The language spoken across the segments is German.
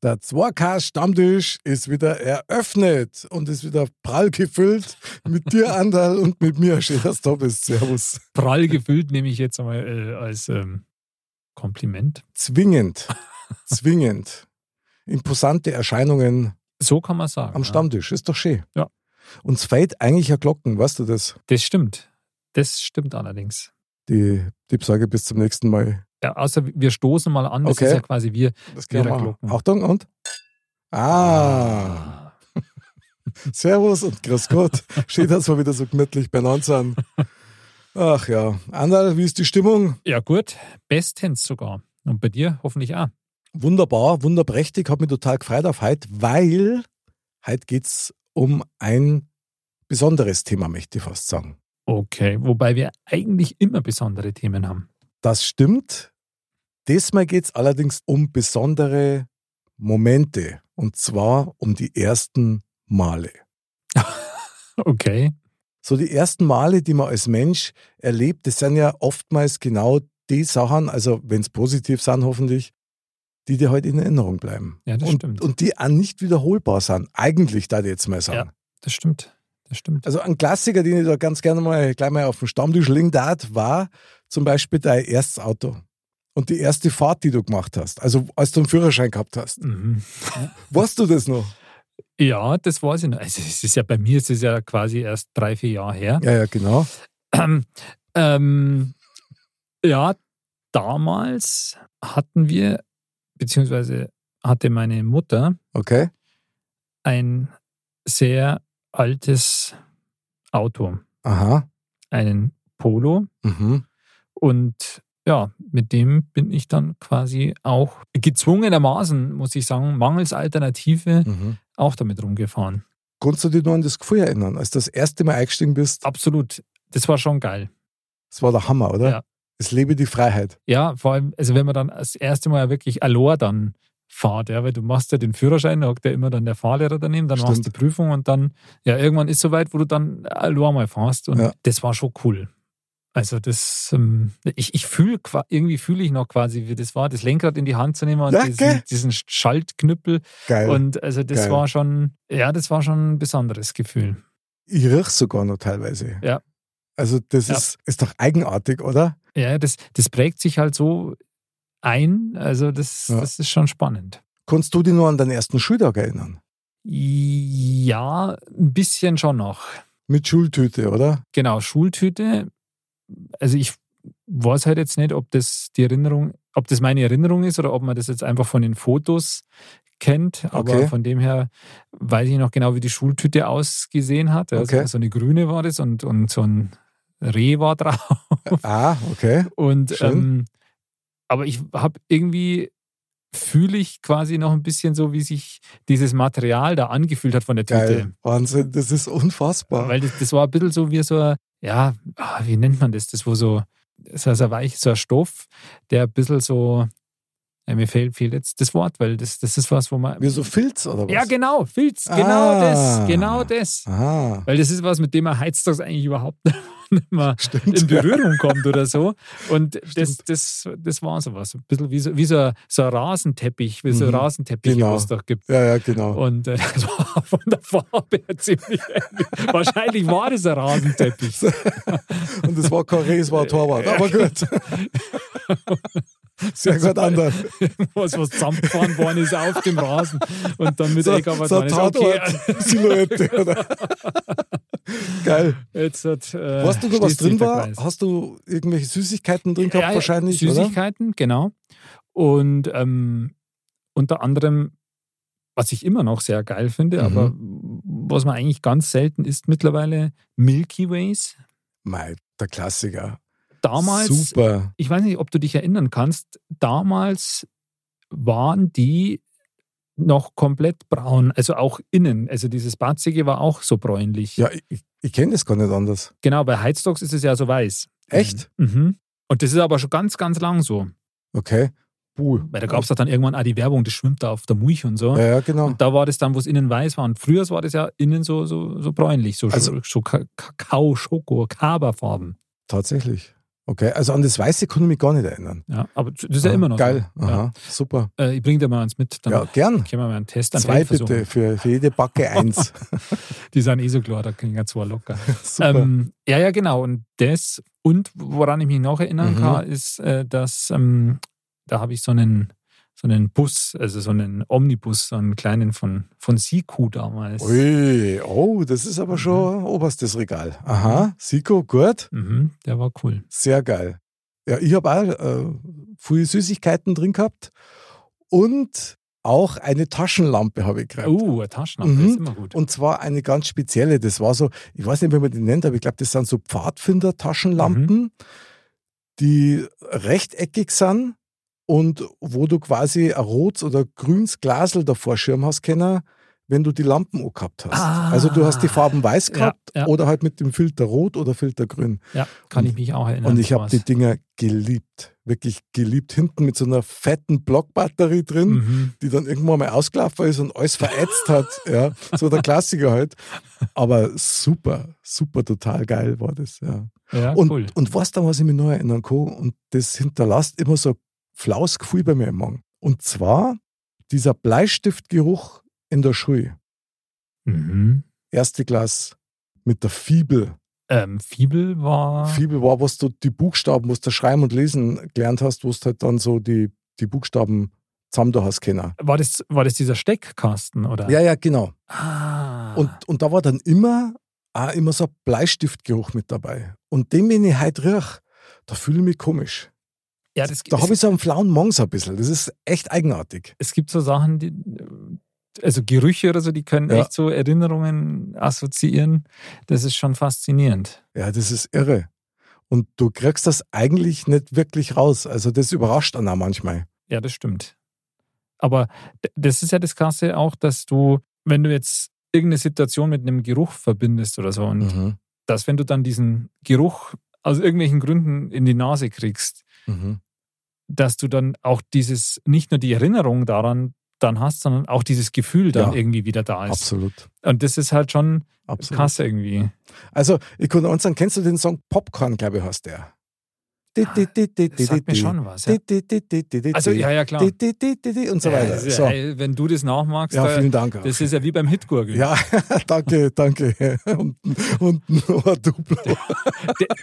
Der Zwarka-Stammtisch ist wieder eröffnet und ist wieder prall gefüllt mit dir, Andal, und mit mir. Schön, dass du bist. Servus. Prall gefüllt nehme ich jetzt einmal äh, als ähm, Kompliment. Zwingend, zwingend. Imposante Erscheinungen So kann man sagen. am ja. Stammtisch. Ist doch schön. Ja. Uns fehlt eigentlich ein Glocken, weißt du das? Das stimmt. Das stimmt allerdings. Die Tippsage bis zum nächsten Mal. Ja, außer wir stoßen mal an, das Okay. ist ja quasi wir. Das wir. Glocken. Achtung und? Ah, Servus und Grüß Gott. Schön, dass wir wieder so gemütlich beieinander sind. Ach ja. Andal, wie ist die Stimmung? Ja, gut. Bestens sogar. Und bei dir hoffentlich auch. Wunderbar, wunderprächtig. Hat mich total gefreut auf heute, weil heute geht es um ein besonderes Thema, möchte ich fast sagen. Okay. Wobei wir eigentlich immer besondere Themen haben. Das stimmt. Diesmal geht es allerdings um besondere Momente. Und zwar um die ersten Male. Okay. So die ersten Male, die man als Mensch erlebt, das sind ja oftmals genau die Sachen, also wenn es positiv sind hoffentlich, die dir halt in Erinnerung bleiben. Ja, das und, stimmt. Und die auch nicht wiederholbar sind. Eigentlich, da ich jetzt mal sagen. Ja. Das stimmt. Das stimmt. Also ein Klassiker, den ich da ganz gerne mal gleich mal auf dem Stammtisch liegen darf, war zum Beispiel dein erstes Auto. Und die erste Fahrt, die du gemacht hast. Also als du einen Führerschein gehabt hast. Mhm. Weißt du das noch? Ja, das weiß ich noch. Also es ist ja bei mir ist es ja quasi erst drei, vier Jahre her. Ja, ja, genau. Ähm, ähm, ja, damals hatten wir, beziehungsweise hatte meine Mutter Okay. ein sehr altes Auto, Aha. einen Polo. Mhm. Und ja, mit dem bin ich dann quasi auch gezwungenermaßen, muss ich sagen, mangels Alternative Mhm. auch damit rumgefahren. Kannst du dich noch an das Gefühl erinnern, als du das erste Mal eingestiegen bist? Absolut. Das war schon geil. Das war der Hammer, oder? Ja. Es lebe die Freiheit. Ja, vor allem, also wenn man dann das erste Mal wirklich Alor dann fahrt, ja, weil du machst ja den Führerschein, da hockt ja immer dann der Fahrlehrer daneben, dann machst du Stimmt. die Prüfung und dann, ja, irgendwann ist soweit, wo du dann Alor mal fährst und Ja. das war schon cool. Also das, ähm, ich, ich fühle, irgendwie fühle ich noch quasi, wie das war, das Lenkrad in die Hand zu nehmen und Ja, diesen, diesen Schaltknüppel Geil. und also das Geil. war schon, ja, das war schon ein besonderes Gefühl. ich riech sogar noch teilweise. Ja. Also das Ja. ist, ist doch eigenartig, oder? Ja, das, das prägt sich halt so ein, also das, Ja. das ist schon spannend. Kannst du dich nur an deinen ersten Schultag erinnern? Ja, ein bisschen schon noch. Mit Schultüte, oder? Genau, Schultüte. Also ich weiß halt jetzt nicht, ob das die Erinnerung, ob das meine Erinnerung ist oder ob man das jetzt einfach von den Fotos kennt. Aber Okay. von dem her weiß ich noch genau, wie die Schultüte ausgesehen hat. Also Okay. So eine grüne war das und, und so ein Reh war drauf. Ah, okay. Und Schön. ähm, aber ich habe irgendwie fühle ich quasi noch ein bisschen so, wie sich dieses Material da angefühlt hat von der Tüte. Geil. Wahnsinn, das ist unfassbar. Weil das, das war ein bisschen so wie so, ein- ja, ah, wie nennt man das? Das war so, so, so weich, so ein Stoff, der ein bisschen so, ja, mir fehlt, fehlt jetzt das Wort, weil das, das ist was, wo man. Wie so Filz, oder was? ja, genau, Filz, genau Ah. das, genau das. Ah, Weil das ist was, mit dem man heutzutage eigentlich überhaupt nicht mehr stimmt. in Berührung kommt oder so. Und das, Stimmt. das, das war sowas. Ein bisschen wie so, wie so, ein- so ein Rasenteppich, wie so ein Mhm. Rasenteppich, Genau. was es doch gibt. Ja, ja, genau. Und äh, das war von der Farbe her ziemlich ähnlich. Wahrscheinlich war das ein Rasenteppich. Und es war Reh, es war Torwart. Aber gut. Sehr gut, Ander. Was, was zusammengefahren worden ist auf dem Rasen und dann mit So, Eckarbeit so okay. Tatort-Silhouette, oder? Geil. Jetzt hat, äh, Weißt du, was drin war? Kreis. Hast du irgendwelche Süßigkeiten drin gehabt Ja, wahrscheinlich, Süßigkeiten, genau. Und ähm, unter anderem, was ich immer noch sehr geil finde, Mhm. aber was man eigentlich ganz selten isst mittlerweile, Milky Ways. oder? Mei, der Klassiker. Damals, Super. ich weiß nicht, ob du dich erinnern kannst, damals waren die noch komplett braun, also auch innen. Also dieses Batzige war auch so bräunlich. Ja, ich, ich kenne das gar nicht anders. Genau, bei Heizdogs ist es ja so weiß. Echt? Mhm. Und das ist aber schon ganz, ganz lang so. Okay. Puh. Weil da gab es dann irgendwann auch die Werbung, das schwimmt da auf der Mulch und so. Ja, ja, genau. Und da war das dann, wo es innen weiß war. Und früher war das ja innen so, so, so bräunlich, so, Also- so Ka- Kakao, Schoko, Kaberfarben. Tatsächlich. Okay, also an das Weiße kann ich mich gar nicht erinnern. Ja, aber das ist ja Ah, immer noch Geil. so. Ja. Aha, super. Äh, ich bringe dir mal eins mit, dann Ja, gern. können wir mal einen Test an Zwei bitte, für, für jede Backe eins. Die sind eh so klar, da kriegen wir zwei locker. super. Ähm, ja, ja, genau. Und das, und woran ich mich noch erinnern Mhm. kann, ist, äh, dass ähm, da habe ich so einen, so einen Bus, also so einen Omnibus, so einen kleinen von, von Siku damals. Ui, oh, das ist aber schon oberstes Regal. Aha, Siko, gut. Mhm, der war cool. Sehr geil. Ja, ich habe auch äh, viele Süßigkeiten drin gehabt und auch eine Taschenlampe habe ich gekriegt. Oh, eine Taschenlampe Mhm. ist immer gut. Und zwar eine ganz spezielle. Das war so, ich weiß nicht, wie man die nennt, aber ich glaube, das sind so Pfadfinder-Taschenlampen, Mhm. die rechteckig sind und wo du quasi ein rotes oder grünes Glasel davor Schirm hast können, wenn du die Lampen angehabt hast. Ah. Also du hast die Farben weiß Ja, gehabt ja. oder halt mit dem Filter rot oder Filter grün. ja, kann ich mich auch erinnern. Und ich habe die Dinger geliebt. Wirklich geliebt. Hinten mit so einer fetten Blockbatterie drin, Mhm. die dann irgendwann mal ausgelaufen ist und alles verätzt hat. Ja, so der Klassiker halt. Aber super, super, total geil war das. Ja. Ja, Und, cool. und weißt du, was ich mich noch erinnern kann? Und das hinterlässt immer so flaues Gefühl bei mir im Magen. Und zwar dieser Bleistiftgeruch in der Schule. Mhm. Erste Klasse mit der Fibel. Ähm, Fibel war. Fibel war, was du die Buchstaben, was du schreiben und lesen gelernt hast, wo du halt dann so die, die Buchstaben zusammen da hast können. War das, war das dieser Steckkasten, oder? Ja, ja, genau. Ah. Und, und da war dann immer, auch immer so ein Bleistiftgeruch mit dabei. Und den, wenn ich heute riech, da fühle ich mich komisch. Ja, das, Da habe ich so einen flauen Mong so ein bisschen. Das ist echt eigenartig. es gibt so Sachen, die, also Gerüche oder so, die können Ja. echt so Erinnerungen assoziieren. Das ist schon faszinierend. Ja, das ist irre. Und du kriegst das eigentlich nicht wirklich raus. Also das überrascht dann auch manchmal. Ja, das stimmt. Aber das ist ja das Krasse auch, dass du, wenn du jetzt irgendeine Situation mit einem Geruch verbindest oder so, und Mhm. dass wenn du dann diesen Geruch aus irgendwelchen Gründen in die Nase kriegst, Mhm. Dass du dann auch dieses, nicht nur die Erinnerung daran dann hast, sondern auch dieses Gefühl dann Ja. irgendwie wieder da ist. Absolut. Und das ist halt schon Absolut. krass irgendwie. Also, ich kann uns sagen, kennst du den Song Popcorn, glaube ich, heißt der? Das sagt mir schon was. Ja. Also, ja, ja, klar. Und so weiter. So. wenn du das nachmachst, Ja, da- vielen Dank. das ist ja wie beim Hitgurgeln. Ja, danke, danke. Und, und ein Ohr-Duplo.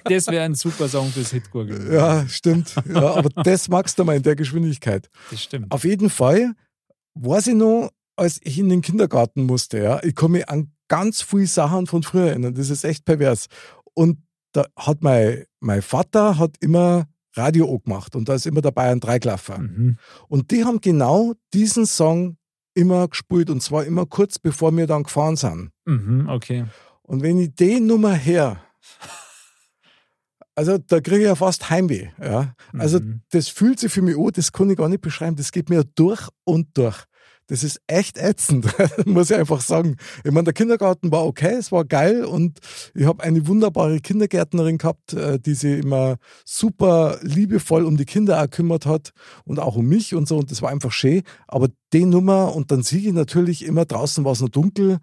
Das wäre ein super Song fürs Hitgurgeln. Ja, stimmt. Ja, aber das magst du mal in der Geschwindigkeit. Das stimmt. Auf jeden Fall weiß ich noch, als ich in den Kindergarten musste, ja, ich mich an ganz viele Sachen von früher erinnern. Das ist echt pervers. Und da hat mein, mein Vater hat immer Radio angemacht und da ist immer dabei ein Dreiklaffer. Mhm. Und die haben genau diesen Song immer gespielt und zwar immer kurz bevor wir dann gefahren sind. Mhm, okay. Und wenn ich die Nummer her, also da kriege ich ja fast Heimweh. Ja. Also Mhm. das fühlt sich für mich an, das kann ich gar nicht beschreiben. Das geht mir durch und durch. Das ist echt ätzend, muss ich einfach sagen. Ich meine, der Kindergarten war okay, es war geil und ich habe eine wunderbare Kindergärtnerin gehabt, äh, die sich immer super liebevoll um die Kinder auch kümmert hat und auch um mich und so und das war einfach schön. Aber die Nummer und dann sehe ich natürlich immer draußen war es noch dunkel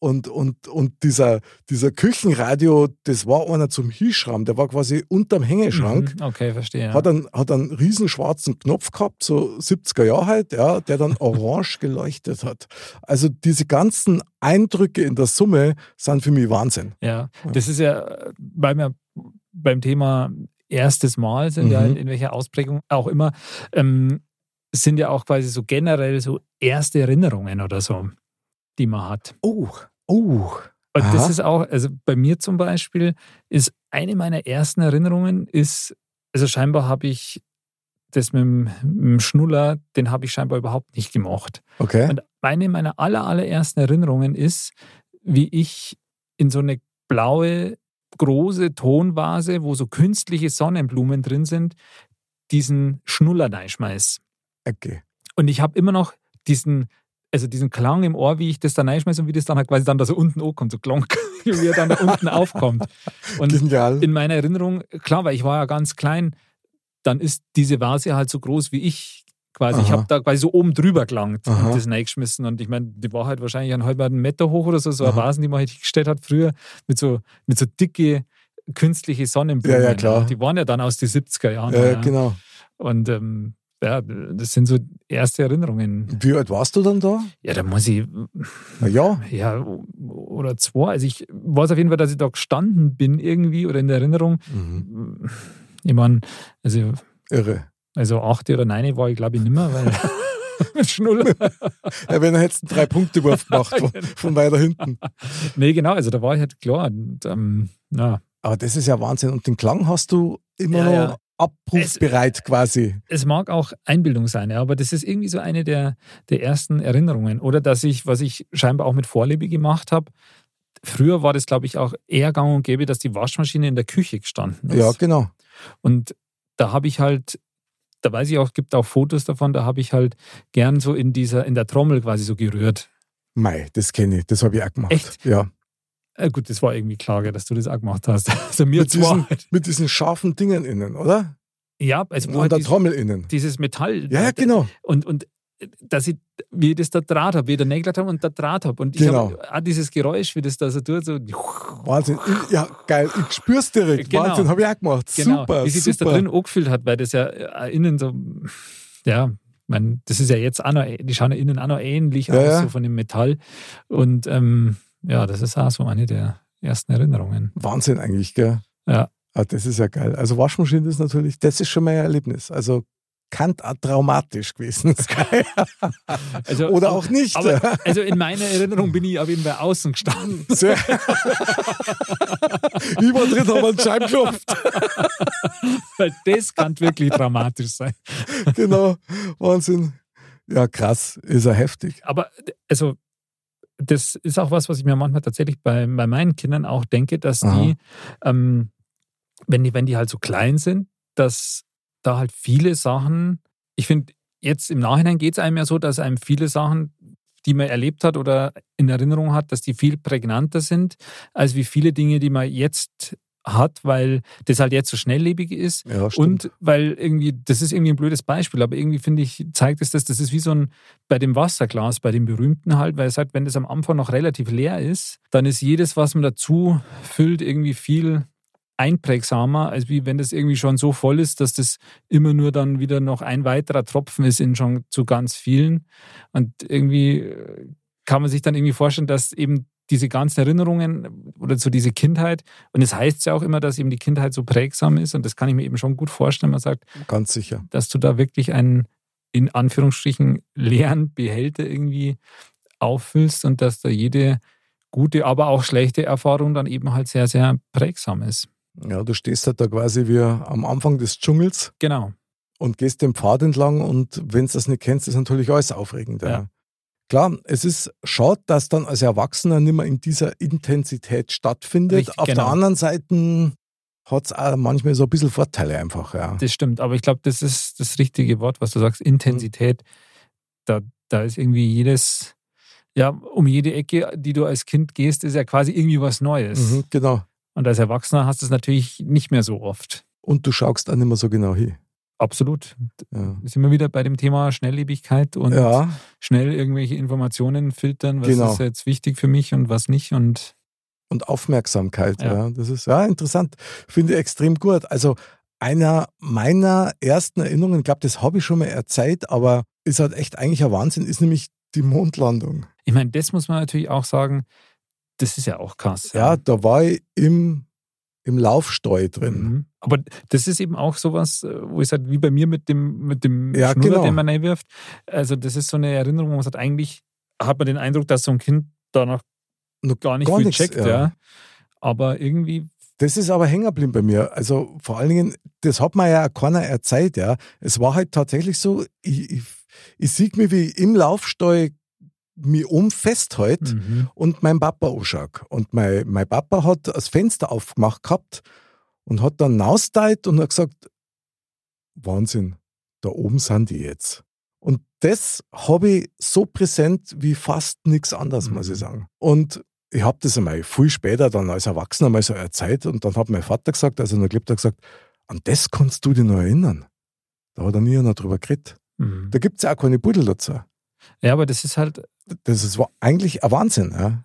und, und, und dieser, dieser Küchenradio, das war einer zum Hinschrauben, der war quasi unterm Hängeschrank. Mhm, Okay, verstehe. Hat einen, hat einen riesen schwarzen Knopf gehabt, so 70er Jahre halt, ja, der dann orange geleuchtet hat. Also diese ganzen Eindrücke in der Summe sind für mich Wahnsinn. Ja, das ist ja, weil wir beim Thema erstes Mal sind, ja, Mhm. in welcher Ausprägung auch immer, ähm, sind ja auch quasi so generell so erste Erinnerungen oder so, die man hat. Oh, oh. Und Aha. das ist auch, also bei mir zum Beispiel, ist eine meiner ersten Erinnerungen ist, also scheinbar habe ich das mit dem, mit dem Schnuller, den habe ich scheinbar überhaupt nicht gemacht. Okay. Und eine meiner aller, allerersten Erinnerungen ist, wie ich in so eine blaue große Tonvase, wo so künstliche Sonnenblumen drin sind, diesen Schnuller reinschmeiß. Okay. Und ich habe immer noch diesen, also diesen Klang im Ohr, wie ich das dann reinschmeiße und wie das dann halt quasi dann da so unten ankommt, so klonk, wie er dann da unten aufkommt. Und Genial. in meiner Erinnerung, klar, weil ich war ja ganz klein, dann ist diese Vase halt so groß wie ich quasi. Ich Aha. habe da quasi so oben drüber gelangt Aha. und das reingeschmissen. Und ich meine, die war halt wahrscheinlich einen halben Meter hoch oder so, so eine Aha. Vasen, die man halt gestellt hat früher, mit so, mit so dicke künstliche Sonnenblumen. Ja, ja, klar. Die waren ja dann aus den 70er Jahren. Ja, ja. genau. Und ähm, ja, das sind so erste Erinnerungen. Wie alt warst du dann da? Ja, da muss ich, Na ja. ja, oder zwei. Also ich weiß auf jeden Fall, dass ich da gestanden bin irgendwie oder in der Erinnerung. Mhm. Ich meine, also, Irre. also acht oder neun war ich glaube ich nimmer, weil mit Schnuller. Ja, wenn er jetzt einen Drei-Punkte-Wurf gemacht von, von weiter hinten. Nee, genau, also da war ich halt klar. Und, ähm, ja. Aber das ist ja Wahnsinn. Und den Klang hast du immer Ja, noch ja. Abrufbereit quasi. Es mag auch Einbildung sein, ja, aber das ist irgendwie so eine der, der ersten Erinnerungen. Oder dass ich, was ich scheinbar auch mit Vorliebe gemacht habe, früher war das, glaube ich, auch eher gang und gäbe, dass die Waschmaschine in der Küche gestanden ist. Ja, genau. Und da habe ich halt, da weiß ich auch, gibt auch Fotos davon, da habe ich halt gern so in dieser, in der Trommel quasi so gerührt. Mei, das kenne ich. Das habe ich auch gemacht. Echt? Ja. Äh, gut, das war irgendwie klar, dass du das auch gemacht hast. Also mir Mit diesen, zwar. mit diesen scharfen Dingen innen, oder? Ja, also halt der Trommel innen. dieses Metall. Ja, ja, genau. Und, und dass ich, wie ich das da Draht habe, wie ich da Nägel habe und da Draht habe. Und ich Genau. habe auch dieses Geräusch, wie das da so tut, so Wahnsinn. Ja, geil. Ich spür's direkt. Genau. Wahnsinn, habe ich auch gemacht. genau, Super, wie sich super. das da drin angefühlt hat, weil das ja äh, innen so, ja, man, das ist ja jetzt auch noch, die schauen ja innen auch noch ähnlich Ja, aus, ja. so von dem Metall. Und ähm, ja, das ist auch so eine der ersten Erinnerungen. Wahnsinn eigentlich, gell? Ja. Ah, das ist ja geil. Also Waschmaschine ist natürlich, das ist schon mal ein Erlebnis. Also kann auch traumatisch gewesen sein. Also, Oder auch nicht. Aber also in meiner Erinnerung bin ich auf jeden Fall außen gestanden. Sehr. war drin, haben einen Schein geklopft. Weil das kann wirklich dramatisch sein. Genau. Wahnsinn. Ja, krass. Ist ja heftig. Aber also das ist auch was, was ich mir manchmal tatsächlich bei, bei meinen Kindern auch denke, dass Aha. die, ähm, wenn die, wenn die halt so klein sind, dass da halt viele Sachen, ich finde, jetzt im Nachhinein geht es einem ja so, dass einem viele Sachen, die man erlebt hat oder in Erinnerung hat, dass die viel prägnanter sind, als wie viele Dinge, die man jetzt hat, weil das halt jetzt so schnelllebig ist. Ja. Und weil irgendwie, das ist irgendwie ein blödes Beispiel, aber irgendwie finde ich, zeigt es das, das ist wie so ein, bei dem Wasserglas, bei dem berühmten halt, weil es halt, wenn das am Anfang noch relativ leer ist, dann ist jedes, was man dazu füllt, irgendwie viel einprägsamer, als wie wenn das irgendwie schon so voll ist, dass das immer nur dann wieder noch ein weiterer Tropfen ist in schon zu ganz vielen. Und irgendwie äh, kann man sich dann irgendwie vorstellen, dass eben diese ganzen Erinnerungen oder so diese Kindheit, und es heißt ja auch immer, dass eben die Kindheit so prägsam ist, und das kann ich mir eben schon gut vorstellen. Man sagt, Ganz sicher. dass du da wirklich einen in Anführungsstrichen leeren Behälter irgendwie auffüllst und dass da jede gute, aber auch schlechte Erfahrung dann eben halt sehr, sehr prägsam ist. Ja, du stehst halt da quasi wie am Anfang des Dschungels Genau. und gehst den Pfad entlang und wenn du das nicht kennst, ist natürlich alles aufregend. Ja. Ja. Klar, es ist schade, dass dann als Erwachsener nicht mehr in dieser Intensität stattfindet. Richtig, Auf der genau. anderen Seite hat es auch manchmal so ein bisschen Vorteile einfach. Ja. Das stimmt, aber ich glaube, das ist das richtige Wort, was du sagst, Intensität. Da, da ist irgendwie jedes, ja, um jede Ecke, die du als Kind gehst, ist ja quasi irgendwie was Neues. Mhm, genau. Und als Erwachsener hast du es natürlich nicht mehr so oft. Und du schaust auch nicht mehr so genau hin. Absolut. Ja. Sind wir wieder bei dem Thema Schnelllebigkeit und ja, schnell irgendwelche Informationen filtern, was Genau. ist jetzt wichtig für mich und was nicht. Und und Aufmerksamkeit. Ja. Ja. das ist ja interessant. Finde ich extrem gut. Also einer meiner ersten Erinnerungen, ich glaube, das habe ich schon mal erzählt, aber ist halt echt eigentlich ein Wahnsinn, ist nämlich die Mondlandung. ich meine, das muss man natürlich auch sagen, das ist ja auch krass. Ja, da war ich im, im Laufstall drin. Mhm. Aber das ist eben auch sowas, äh, wo ich sage, wie bei mir mit dem, mit dem Ja, Schnuller, genau. den man reinwirft. Also, das ist so eine Erinnerung, wo man sagt, eigentlich hat man den Eindruck, dass so ein Kind da noch gar nicht gar viel nichts, checkt. ja. Ja. Aber irgendwie, Das ist aber hängen geblieben bei mir. Also vor allen Dingen, das hat mir ja auch keiner erzählt. Ja. Es war halt tatsächlich so, ich, ich, ich sehe mich, wie ich im Laufstall mich um festhält Mhm. und mein Papa anschaue. Und mein, mein Papa hat das Fenster aufgemacht gehabt und hat dann rausgeteilt und hat gesagt, Wahnsinn, da oben sind die jetzt. Und das habe ich so präsent wie fast nichts anderes, muss Mhm. ich sagen. Und ich habe das einmal viel später dann als Erwachsener mal so erzählt und dann hat mein Vater gesagt, also noch gelebt hat, gesagt, an das kannst du dich noch erinnern. Da hat er nie einer drüber geredet. Mhm. Da gibt es ja auch keine Pudel dazu. Ja, aber das ist halt, Das ist eigentlich ein Wahnsinn. Ja?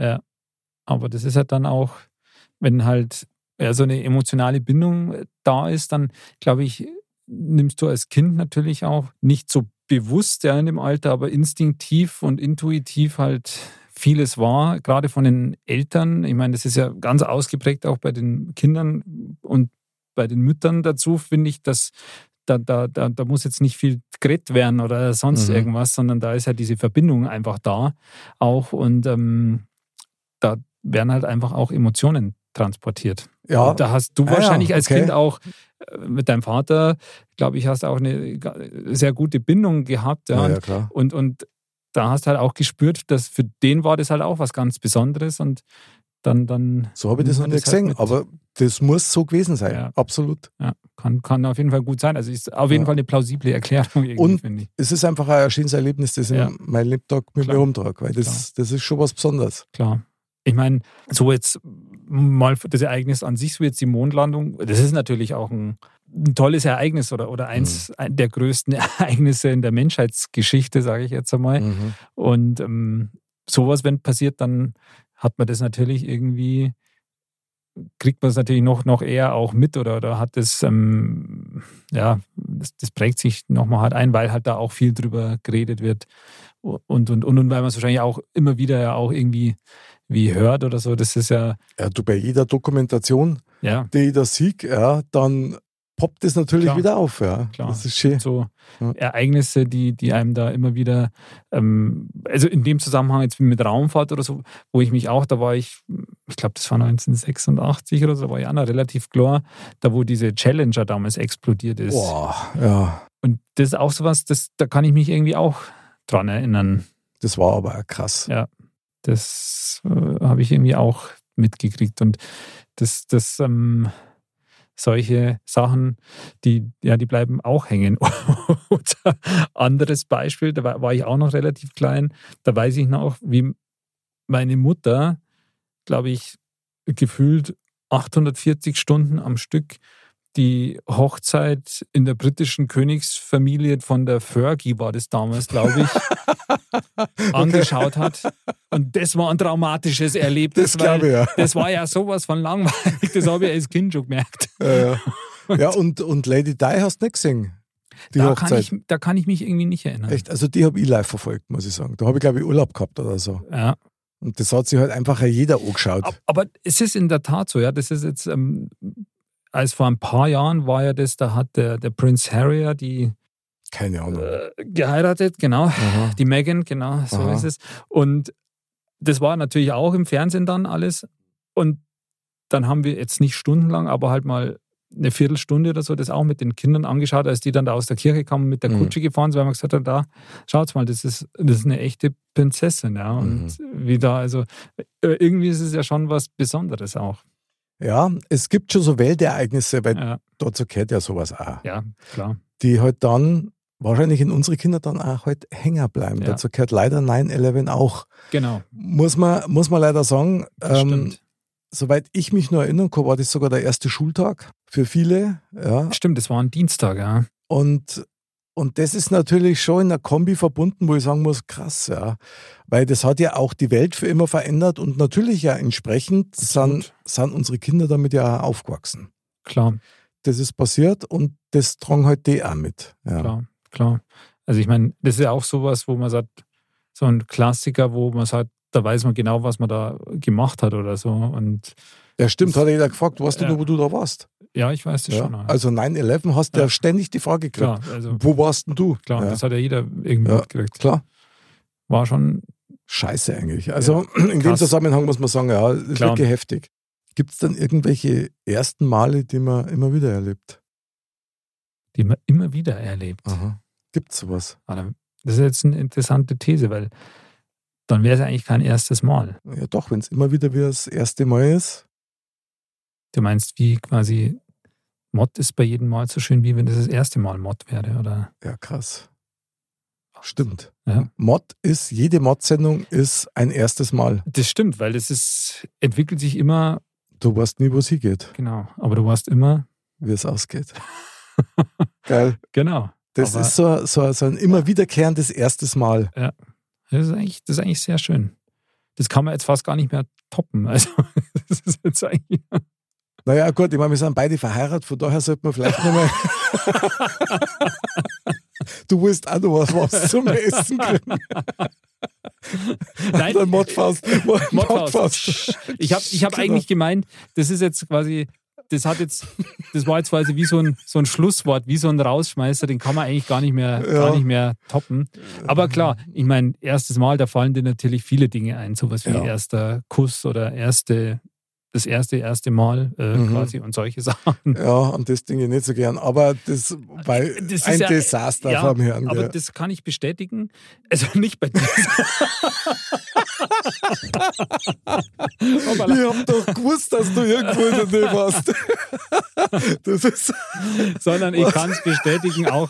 aber das ist halt dann auch, wenn halt ja, so eine emotionale Bindung äh, da ist, dann glaube ich, nimmst du als Kind natürlich auch nicht so bewusst ja in dem Alter, aber instinktiv und intuitiv halt vieles wahr, gerade von den Eltern. Ich meine, das ist ja ganz ausgeprägt auch bei den Kindern und bei den Müttern dazu, finde ich, dass da, da, da, da muss jetzt nicht viel geredet werden oder sonst Mhm. irgendwas, sondern da ist ja diese Verbindung einfach da auch und ähm, da werden halt einfach auch Emotionen transportiert. Ja, Und da hast du Ah ja, wahrscheinlich als okay. Kind auch äh, mit deinem Vater, glaube ich, hast auch eine sehr gute Bindung gehabt. Ja. ja, ja, klar. Und, und da hast halt auch gespürt, dass für den war das halt auch was ganz Besonderes und dann, dann So habe ich das noch nicht halt gesehen, mit. aber das muss so gewesen sein. Ja. Absolut. ja, kann, kann auf jeden Fall gut sein. Also ist auf jeden Ja. Fall eine plausible Erklärung Und-. Es ist einfach ein schönes Erlebnis, das Ja. ich mein Lebtag mit Klar. mir umtrage, weil das, das ist schon was Besonderes. Klar. Ich meine, so jetzt mal das Ereignis an sich, so jetzt die Mondlandung, das ist natürlich auch ein, ein tolles Ereignis oder, oder eins Mhm. der größten Ereignisse in der Menschheitsgeschichte, sage ich jetzt einmal. Mhm. Und ähm, sowas, wenn passiert, dann hat man das natürlich irgendwie, kriegt man es natürlich noch, noch eher auch mit oder, oder hat das, ähm, ja, das, das prägt sich nochmal halt ein, weil halt da auch viel drüber geredet wird und, und, und, und weil man es wahrscheinlich auch immer wieder ja auch irgendwie wie hört oder so. Das ist ja, Ja, du bei jeder Dokumentation, ja, die da sehe, ja, dann poppt das natürlich Klar. wieder auf. Ja. Klar. Das ist schön. so Ja. Ereignisse, die, die einem da immer wieder, ähm, also in dem Zusammenhang jetzt mit Raumfahrt oder so, wo ich mich auch, da war ich, ich glaube, das war 1986 oder so, da war ich auch noch relativ klar, da wo diese Challenger damals explodiert ist. Boah, ja, Und das ist auch sowas, das, da kann ich mich irgendwie auch dran erinnern. das war aber krass. Ja. Das äh, habe ich irgendwie auch mitgekriegt. Und das, das, ähm, solche Sachen, die, ja, die bleiben auch hängen. Oder anderes Beispiel, da war, war ich auch noch relativ klein, da weiß ich noch, wie meine Mutter, glaube ich, gefühlt 840 Stunden am Stück die Hochzeit in der britischen Königsfamilie von der Fergie war das damals, glaube ich, angeschaut hat. Und das war ein traumatisches Erlebnis. Das glaube ich, ja. Das war ja sowas von langweilig, das habe ich als Kind schon gemerkt. Ja, ja. ja und, und Lady Di hast du nicht gesehen. Die Da kann, Hochzeit. ich, da kann ich mich irgendwie nicht erinnern. Echt, also die habe ich live verfolgt, muss ich sagen. Da habe ich, glaube ich, Urlaub gehabt oder so. Ja. Und das hat sich halt einfach jeder angeschaut. Ab- Aber es ist in der Tat so, ja, das ist jetzt, ähm, als vor ein paar Jahren war ja das, da hat der, der Prince Harry ja die Keine Ahnung. äh, geheiratet, genau. Aha. Die Megan, genau, so Aha. ist es. Und das war natürlich auch im Fernsehen dann alles. Und dann haben wir jetzt nicht stundenlang, aber halt mal eine Viertelstunde oder so das auch mit den Kindern angeschaut, als die dann da aus der Kirche kamen mit der Mhm. Kutsche gefahren sind, weil man gesagt hat, da, schaut's mal, das ist, das ist eine echte Prinzessin, ja. Und Mhm. wie da, also äh, irgendwie ist es ja schon was Besonderes auch. Ja, es gibt schon so Weltereignisse, weil Ja, dazu gehört ja sowas auch, ja klar. die halt dann wahrscheinlich in unsere Kinder dann auch halt hängen bleiben. Ja. Dazu gehört leider 9-11 auch. Genau. Muss man, muss man leider sagen, ähm, stimmt. soweit ich mich nur erinnern kann, war das sogar der erste Schultag für viele. Ja. Stimmt, das war ein Dienstag, ja. Und, und das ist natürlich schon in einer Kombi verbunden, wo ich sagen muss, krass, ja. Weil das hat ja auch die Welt für immer verändert und natürlich ja entsprechend sind, sind unsere Kinder damit ja aufgewachsen. Klar. Das ist passiert und das tragen halt die auch mit. Ja. Klar, klar. Also ich meine, das ist ja auch sowas, wo man sagt, so ein Klassiker, wo man sagt, da weiß man genau, was man da gemacht hat oder so. Und Ja, stimmt, Das- hat jeder gefragt, weißt du Ja. noch, wo du da warst? ja, ich weiß das Ja. schon. Also 9-11 hast du ja. Ja. ständig die Frage gekriegt. klar, also Wo warst denn du? klar, ja. das hat ja jeder irgendwie Ja. mitgekriegt. Klar. War schon, Scheiße eigentlich. Also in dem. Zusammenhang muss man sagen, ja, ist Klar. wirklich heftig. Gibt es dann irgendwelche ersten Male, die man immer wieder erlebt? die man immer wieder erlebt. Gibt es sowas? Aber Das ist jetzt eine interessante These, weil dann wäre es eigentlich kein erstes Mal. Ja, doch, wenn es immer wieder wie das erste Mal ist. Du meinst, wie quasi Mod ist bei jedem Mal so schön, wie wenn es das erste Mal Mod wäre, oder? Ja, krass. Stimmt. Ja. Mod ist, jede Mod-Sendung ist ein erstes Mal. Das stimmt, weil das ist, entwickelt sich immer, Du weißt nie, wo es hingeht, genau, aber du warst immer, wie es ausgeht. Geil. genau. Das Aber- ist so, so, so ein immer wiederkehrendes erstes Mal. Das ist, eigentlich, das ist eigentlich sehr schön. Das kann man jetzt fast gar nicht mehr toppen. Also, das ist jetzt eigentlich. Naja, gut, ich meine, wir sind beide verheiratet, von daher sollte man vielleicht nochmal. du willst auch noch was, was zum Essen kriegen. Nein, Der Modfaust. Mod- Modfaust. Modfaust. Ich habe ich hab Genau. eigentlich gemeint, das ist jetzt quasi, das hat jetzt, das war jetzt quasi wie so ein, so ein Schlusswort, wie so ein Rausschmeißer, den kann man eigentlich gar nicht mehr, Ja. gar nicht mehr toppen. Aber klar, ich meine, erstes Mal, da fallen dir natürlich viele Dinge ein, sowas wie Ja. erster Kuss oder erste, das erste, erste Mal äh, Mhm. quasi und solche Sachen. Ja, und das Ding nicht so gern. Aber das war Das ist ein ja- Desaster Ja, vom Herrn. aber gell. das kann ich bestätigen. Also nicht bei dir. Ich hab doch gewusst, dass du irgendwo in der Nähe warst. Das ist. sondern ich kann es bestätigen, auch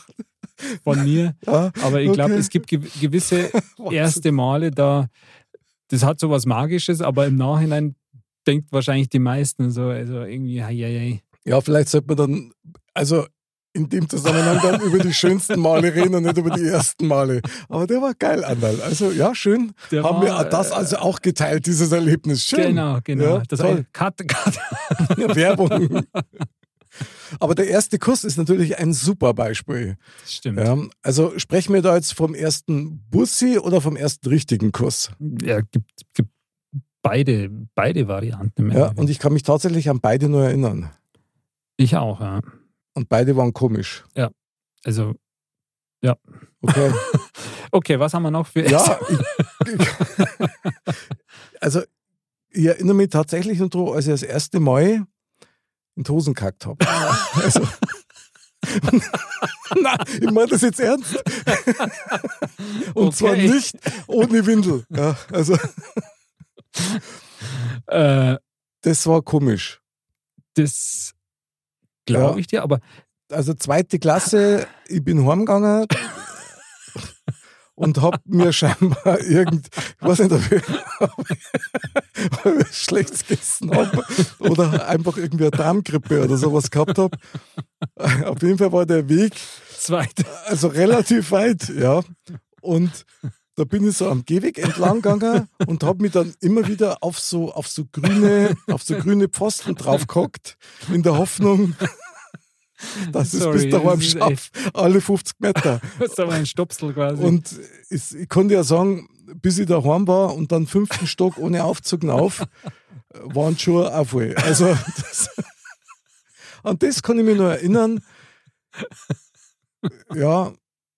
von mir. Ja, Aber ich glaube, okay. es gibt gew- gewisse erste Male, da das hat so was Magisches, aber im Nachhinein denkt wahrscheinlich die meisten so, also irgendwie, hei, hei, hei. Ja, vielleicht sollte man dann, also in dem Zusammenhang dann über die schönsten Male reden und nicht über die ersten Male. Aber der war geil, Andal. Also ja, schön. Der Haben war, wir das äh, also auch geteilt, dieses Erlebnis. Schön. Genau, genau. Ja, das toll. Cut, Cut. Werbung. Aber der erste Kuss ist natürlich ein super Beispiel. Das stimmt. Ja, also sprechen wir da jetzt vom ersten Bussi oder vom ersten richtigen Kuss? Ja, gibt, gibt beide, beide Varianten. Ja, und ich kann mich tatsächlich an beide nur erinnern. ich auch, ja. Und beide waren komisch. Also, Okay. okay, was haben wir noch für Ja, ich, ich, also ich erinnere mich tatsächlich noch dran, als ich das erste Mal in die Hosen gekackt habe. Also, Nein, ich meine das jetzt ernst. Und zwar Okay. nicht ohne Windel. Ja, also äh, das war komisch. das glaube Ja. ich dir, aber Also zweite Klasse, ich bin heimgegangen und hab mir scheinbar irgend, ich weiß nicht, ob ich, ob ich schlecht gegessen habe oder einfach irgendwie eine Darmgrippe oder sowas gehabt habe. Auf jeden Fall war der Weg zweite. also relativ weit, ja. Und da bin ich so am Gehweg entlang gegangen und habe mich dann immer wieder auf so, auf so grüne, auf so grüne Pfosten draufgehockt, in der Hoffnung, dass Sorry, es bis daheim schafft, alle 50 Meter. Das ist aber ein Stopsel quasi. Und es, ich konnte ja sagen, bis ich daheim war und dann fünften Stock ohne Aufzug auf, waren schon auch voll. Also das, an das kann ich mich noch erinnern. Ja,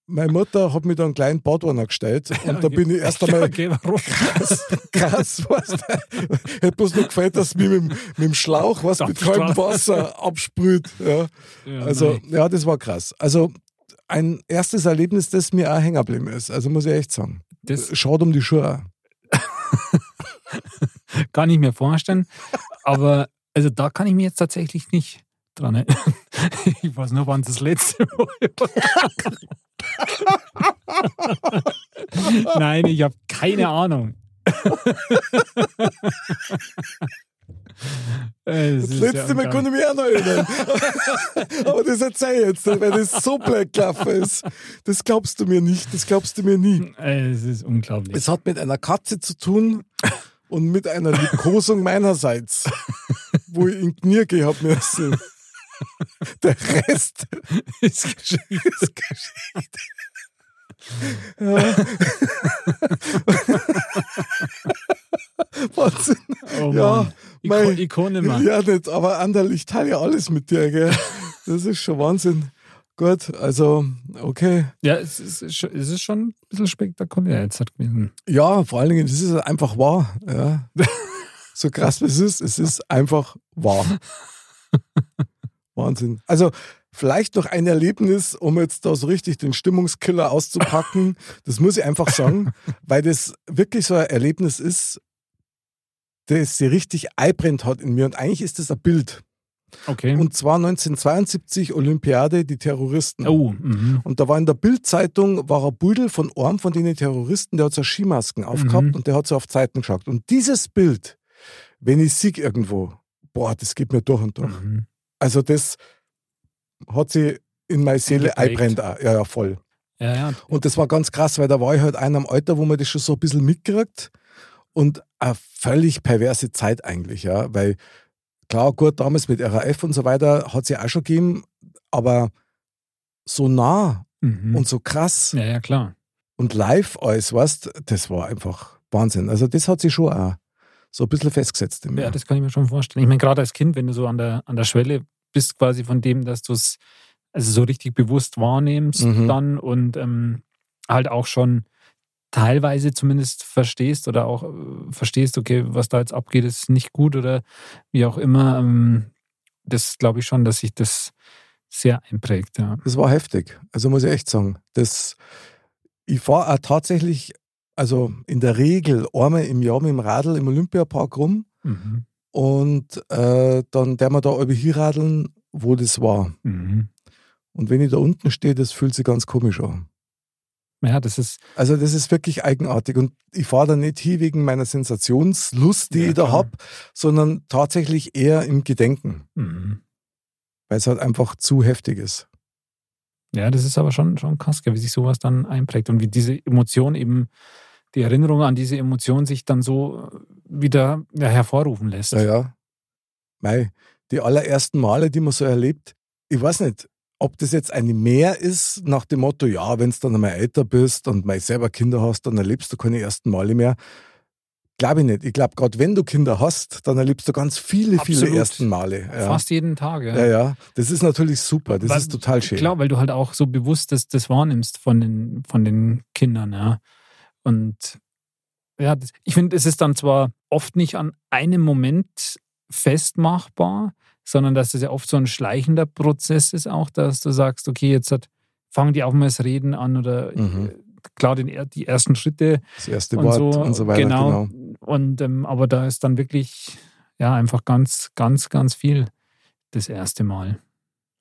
meine Mutter hat mir dann einen kleinen Badwanner gestellt und da bin ich erst einmal warum? krass, krass was. Hätte bloß noch gefällt, dass mich mit, dem- mit dem Schlauch was mit kaltem. Wasser absprüht. Ja. Ja, Also, nein. ja, das war krass. Also, ein erstes Erlebnis, das mir auch hängen geblieben ist. Also, muss ich echt sagen. das Schaut um die Schuhe. kann ich mir vorstellen. Aber also da kann ich mich jetzt tatsächlich nicht dran. Ich weiß nur, wann das letzte Mal war. Nein, ich habe keine Ahnung. Äh, Das letzte Mal konnte ich mich auch noch erinnern. Aber das erzähl ich jetzt, weil das so blöd gelaufen ist. Das glaubst du mir nicht, das glaubst du mir nie. Es ist unglaublich. Es hat mit einer Katze zu tun und mit einer Liebkosung meinerseits, wo ich in die Knie gehabt müssen. Der Rest ist Geschichte. ist Geschichte. Ja. Wahnsinn. Oh Ja, Mann. mei. Iko Ikone mal. Ja, nicht, aber Anderl, ich teile ja alles mit dir, gell? Das ist schon Wahnsinn. Gut, also, okay. Ja, es ist, schon- es ist schon ein bisschen spektakulär jetzt hat gewesen. Ja, vor allen Dingen, das ist einfach wahr. Ja. So krass wie es ist, es ist einfach wahr. Wahnsinn. Also, vielleicht noch ein Erlebnis, um jetzt da so richtig den Stimmungskiller auszupacken. Das muss ich einfach sagen, weil das wirklich so ein Erlebnis ist, das sie richtig einbrennt hat in mir. Und eigentlich ist das ein Bild. Okay. Und zwar 1972 Olympiade, die Terroristen. oh, mhm. Und da war in der Bildzeitung war ein Budel von einem von den Terroristen, der hat so Skimasken aufgehabt Mhm. und der hat so auf Zeiten geschaut. Und dieses Bild, wenn ich sieg irgendwo, boah, das geht mir durch und durch. Mhm. Also das hat sie in meine Seele einbrennt. Ja, ja, voll. Ja, ja. Und das war ganz krass, weil da war ich halt einer im Alter, wo man das schon so ein bisschen mitkriegt. Und eine völlig perverse Zeit eigentlich, ja. Weil klar, gut, damals mit RAF und so weiter hat es ja auch schon gegeben, aber so nah Mhm. und so krass ja, ja, klar. und live alles, weißt das war einfach Wahnsinn. Also das hat sich schon auch so ein bisschen festgesetzt in mir. Ja, das kann ich mir schon vorstellen. Ich meine, gerade als Kind, wenn du so an der, an der Schwelle bist, quasi von dem, dass du es also so richtig bewusst wahrnimmst Mhm. dann und ähm, halt auch schon teilweise zumindest verstehst oder auch äh, verstehst, okay, was da jetzt abgeht, ist nicht gut oder wie auch immer. Ähm, das glaube ich schon, dass sich das sehr einprägt. Ja. Das war heftig. Also muss ich echt sagen. Das, ich fahre auch tatsächlich, also in der Regel einmal im Jahr mit dem Radl im Olympiapark rum Mhm. und äh, dann der wir da über hier radeln, wo das war. Mhm. Und wenn ich da unten stehe, das fühlt sich ganz komisch an. Ja, das ist, Also das ist wirklich eigenartig und ich fahre da nicht hin wegen meiner Sensationslust, die Ja, ich da habe, sondern tatsächlich eher im Gedenken, mhm. weil es halt einfach zu heftig ist. Ja, das ist aber schon, schon krass, wie sich sowas dann einprägt und wie diese Emotion eben, die Erinnerung an diese Emotion sich dann so wieder ja, hervorrufen lässt. Ja, ja. Mei, die allerersten Male, die man so erlebt, ich weiß nicht, ob das jetzt eine mehr ist, nach dem Motto, ja, wenn du dann einmal älter bist und mal selber Kinder hast, dann erlebst du keine ersten Male mehr. Glaube ich nicht. Ich glaube, gerade wenn du Kinder hast, dann erlebst du ganz viele, viele Absolut. ersten Male. Ja. Fast jeden Tag. Ja. ja, ja. Das ist natürlich super. Das Weil- ist total schön. Klar, weil du halt auch so bewusst das, das wahrnimmst von den, von den Kindern, ja. Und ja, ich finde, es ist dann zwar oft nicht an einem Moment festmachbar, sondern dass es ja oft so ein schleichender Prozess ist auch, dass du sagst, okay, jetzt hat, fangen die auch mal das Reden an oder Mhm. äh, klar den, die ersten Schritte Das erste und Wort so, und so weiter. genau. Genau. Und ähm, aber da ist dann wirklich ja einfach ganz, ganz, ganz viel das erste Mal.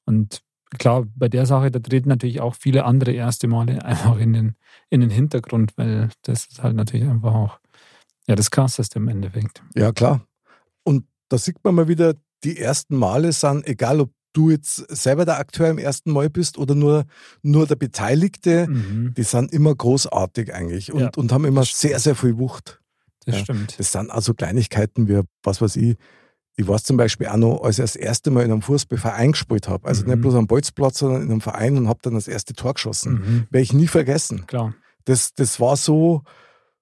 Und klar, bei der Sache, da treten natürlich auch viele andere erste Male einfach in den, in den Hintergrund, weil das ist halt natürlich einfach auch ja das krasseste im Endeffekt. Ja, klar. Und da sieht man mal wieder, die ersten Male sind, egal ob du jetzt selber der Akteur im ersten Mal bist oder nur, nur der Beteiligte, Mhm, die sind immer großartig eigentlich und, Ja, und haben immer sehr, sehr viel Wucht. das Ja. stimmt. Das sind also Kleinigkeiten wie, was weiß ich, ich weiß zum Beispiel auch noch, als ich das erste Mal in einem Fußballverein gespielt habe, also Mhm. nicht bloß am Bolzplatz, sondern in einem Verein und habe dann das erste Tor geschossen. Mhm, Werde ich nie vergessen. klar. Das, das war so,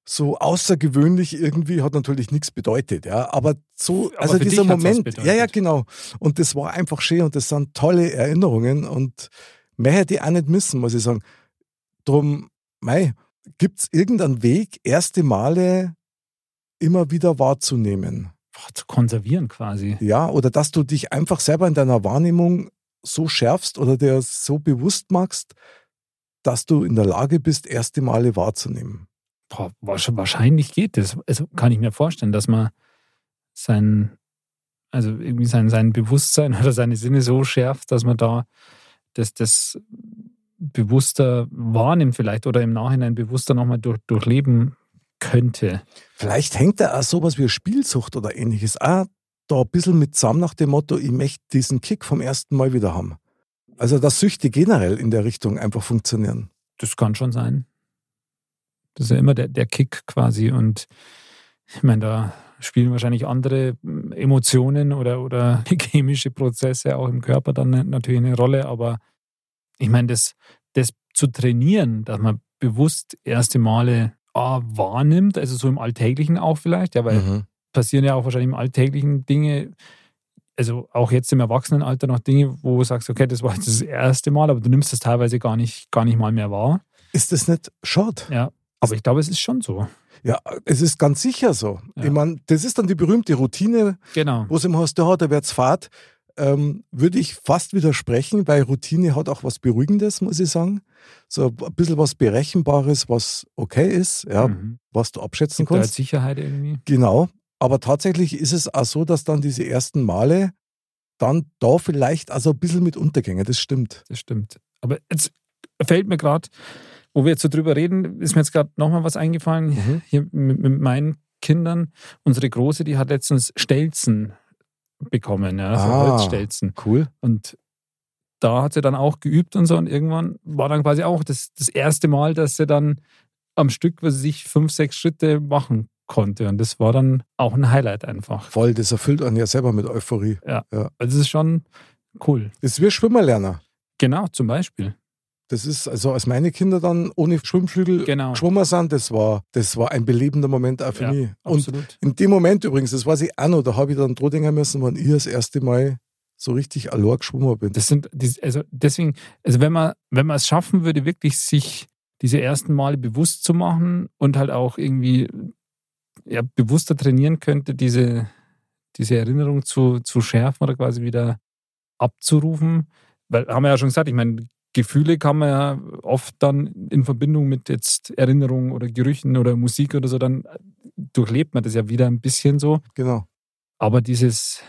so außergewöhnlich irgendwie, hat natürlich nichts bedeutet, ja. Aber so, Aber also dieser Moment, ja, ja, genau. Und das war einfach schön und das sind tolle Erinnerungen und mehr hätte ich auch nicht missen, muss ich sagen. Drum, mei, gibt es irgendeinen Weg, erste Male immer wieder wahrzunehmen? Zu konservieren quasi. Ja, oder dass du dich einfach selber in deiner Wahrnehmung so schärfst oder dir so bewusst machst, dass du in der Lage bist, erste Male wahrzunehmen. Boah, wahrsch- wahrscheinlich geht das. Also kann ich mir vorstellen, dass man sein, also irgendwie sein, sein Bewusstsein oder seine Sinne so schärft, dass man da das, das bewusster wahrnimmt vielleicht oder im Nachhinein bewusster nochmal durch, durchleben könnte. Vielleicht hängt da auch sowas wie Spielsucht oder ähnliches auch da ein bisschen mit zusammen nach dem Motto, ich möchte diesen Kick vom ersten Mal wieder haben. Also, dass Süchte generell in der Richtung einfach funktionieren. Das kann schon sein. Das ist ja immer der, der Kick quasi. Und ich meine, da spielen wahrscheinlich andere mm, Emotionen oder, oder chemische Prozesse auch im Körper dann natürlich eine Rolle. Aber ich meine, das, das zu trainieren, dass man bewusst erste Male wahrnimmt, also so im Alltäglichen auch vielleicht, ja, weil Mhm. passieren ja auch wahrscheinlich im Alltäglichen Dinge, also auch jetzt im Erwachsenenalter noch Dinge, wo du sagst, okay, das war jetzt das erste Mal, aber du nimmst das teilweise gar nicht, gar nicht mal mehr wahr. Ist das nicht schade? Ja, aber ich glaube, es ist schon so. Ja, es ist ganz sicher so. Ja. Ich meine, das ist dann die berühmte Routine, Genau. wo es immer heißt, ja, da wird's Fahrt. Ähm, würde ich fast widersprechen, weil Routine hat auch was Beruhigendes, muss ich sagen. So ein bisschen was Berechenbares, was okay ist, ja, Mhm. was du abschätzen Gibt da kannst. Sicherheit irgendwie. Genau. Aber tatsächlich ist es auch so, dass dann diese ersten Male dann da vielleicht also ein bisschen mit untergängen. Das stimmt. Das stimmt. Aber jetzt fällt mir gerade, wo wir jetzt so drüber reden, ist mir jetzt gerade nochmal was eingefallen. Mhm. Hier mit, mit meinen Kindern. Unsere Große, die hat letztens Stelzen bekommen, ja, so Ah. Holzstelzen. Cool. Und da hat sie dann auch geübt und so. Und irgendwann war dann quasi auch das, das erste Mal, dass sie dann am Stück, was weiß ich, fünf, sechs Schritte machen konnte. Und das war dann auch ein Highlight einfach. Voll, das erfüllt einen ja selber mit Euphorie. Also das ist schon cool. Das ist wie Schwimmerlerner. Genau, zum Beispiel. Das ist, also als meine Kinder dann ohne Schwimmflügel Genau. geschwommen sind, das war, das war ein belebender Moment auch für Ja, mich. Und Absolut. in dem Moment übrigens, das weiß ich auch noch, da habe ich dann dran müssen, wann ich das erste Mal so richtig allein geschwommen bin. Das sind, also deswegen, also wenn man, wenn man es schaffen würde, wirklich sich diese ersten Male bewusst zu machen und halt auch irgendwie ja, bewusster trainieren könnte, diese, diese Erinnerung zu, zu schärfen oder quasi wieder abzurufen. Weil, haben wir ja schon gesagt, ich meine, Gefühle kann man ja oft dann in Verbindung mit jetzt Erinnerungen oder Gerüchen oder Musik oder so, dann durchlebt man das ja wieder ein bisschen so. Genau. Aber dieses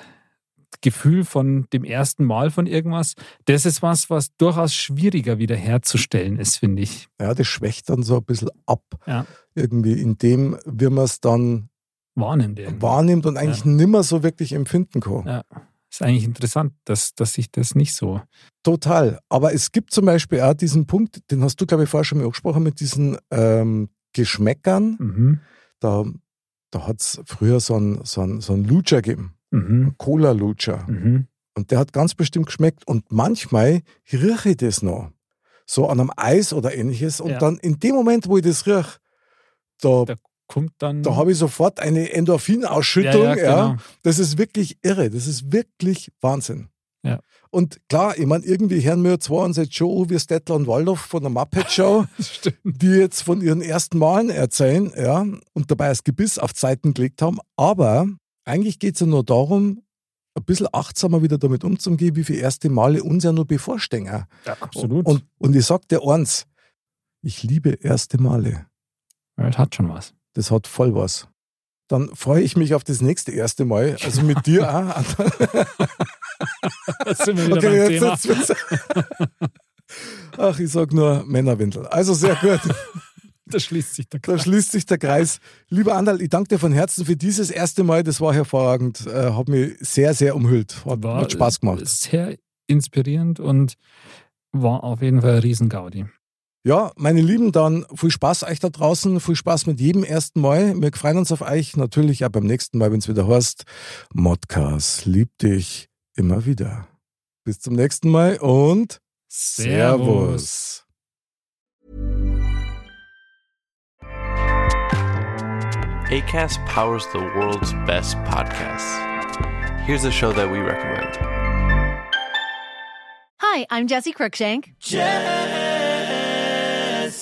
Gefühl von dem ersten Mal von irgendwas, das ist was, was durchaus schwieriger wieder herzustellen ist, finde ich. Ja, das schwächt dann so ein bisschen ab. Ja. Irgendwie, indem wie man es dann Wahrnimmt irgendwie. wahrnimmt und eigentlich nimmer so wirklich empfinden kann. Ja. Ist eigentlich interessant, dass, dass sich das nicht so. Total. Aber es gibt zum Beispiel auch diesen Punkt, den hast du, glaube ich, vorher schon mal angesprochen, mit diesen ähm, Geschmäckern. Mhm. Da, da hat es früher so einen so einen- so einen Lutscher gegeben, Mhm. Cola-Lutscher. Mhm. Und der hat ganz bestimmt geschmeckt. Und manchmal rieche ich das noch. So an einem Eis oder ähnliches. Und Ja. dann in dem Moment, wo ich das rieche, da, Da kommt dann. da habe ich sofort eine Endorphinausschüttung. ja, Ja, ja, genau. Das ist wirklich irre. Das ist wirklich Wahnsinn. Ja. Und klar, ich meine, irgendwie hören wir zwar uns jetzt schon an wie Stettler und Waldorf von der Muppet Show, die jetzt von ihren ersten Malen erzählen, ja, und dabei das Gebiss auf die Seiten gelegt haben. Aber eigentlich geht es ja nur darum, ein bisschen achtsamer wieder damit umzugehen, wie viele erste Male uns ja nur bevorstehen. Ja, absolut. Und, und ich sag dir eins, ich liebe erste Male. Ja, das hat schon was. Das hat voll was. Dann freue ich mich auf das nächste erste Mal. Also mit dir auch. Da sind wir wieder Okay, beim jetzt, Thema. jetzt, Ach, ich sag nur Männerwindel. Also sehr gut. Da schließt sich der Da Kreis. schließt sich der Kreis. Lieber Andal, ich danke dir von Herzen für dieses erste Mal. Das war hervorragend. Äh, hat mich sehr, sehr umhüllt. Hat, War hat Spaß gemacht. Sehr inspirierend und war auf jeden Fall ein Riesengaudi. Ja, meine Lieben, dann viel Spaß euch da draußen. Viel Spaß mit jedem ersten Mal. Wir freuen uns auf euch. Natürlich auch beim nächsten Mal, wenn es wieder heißt. Modcast liebt dich immer wieder. Bis zum nächsten Mal und Servus. ACAST powers the world's best podcasts. Here's a show that we recommend. Hi, I'm Jesse Cruikshank.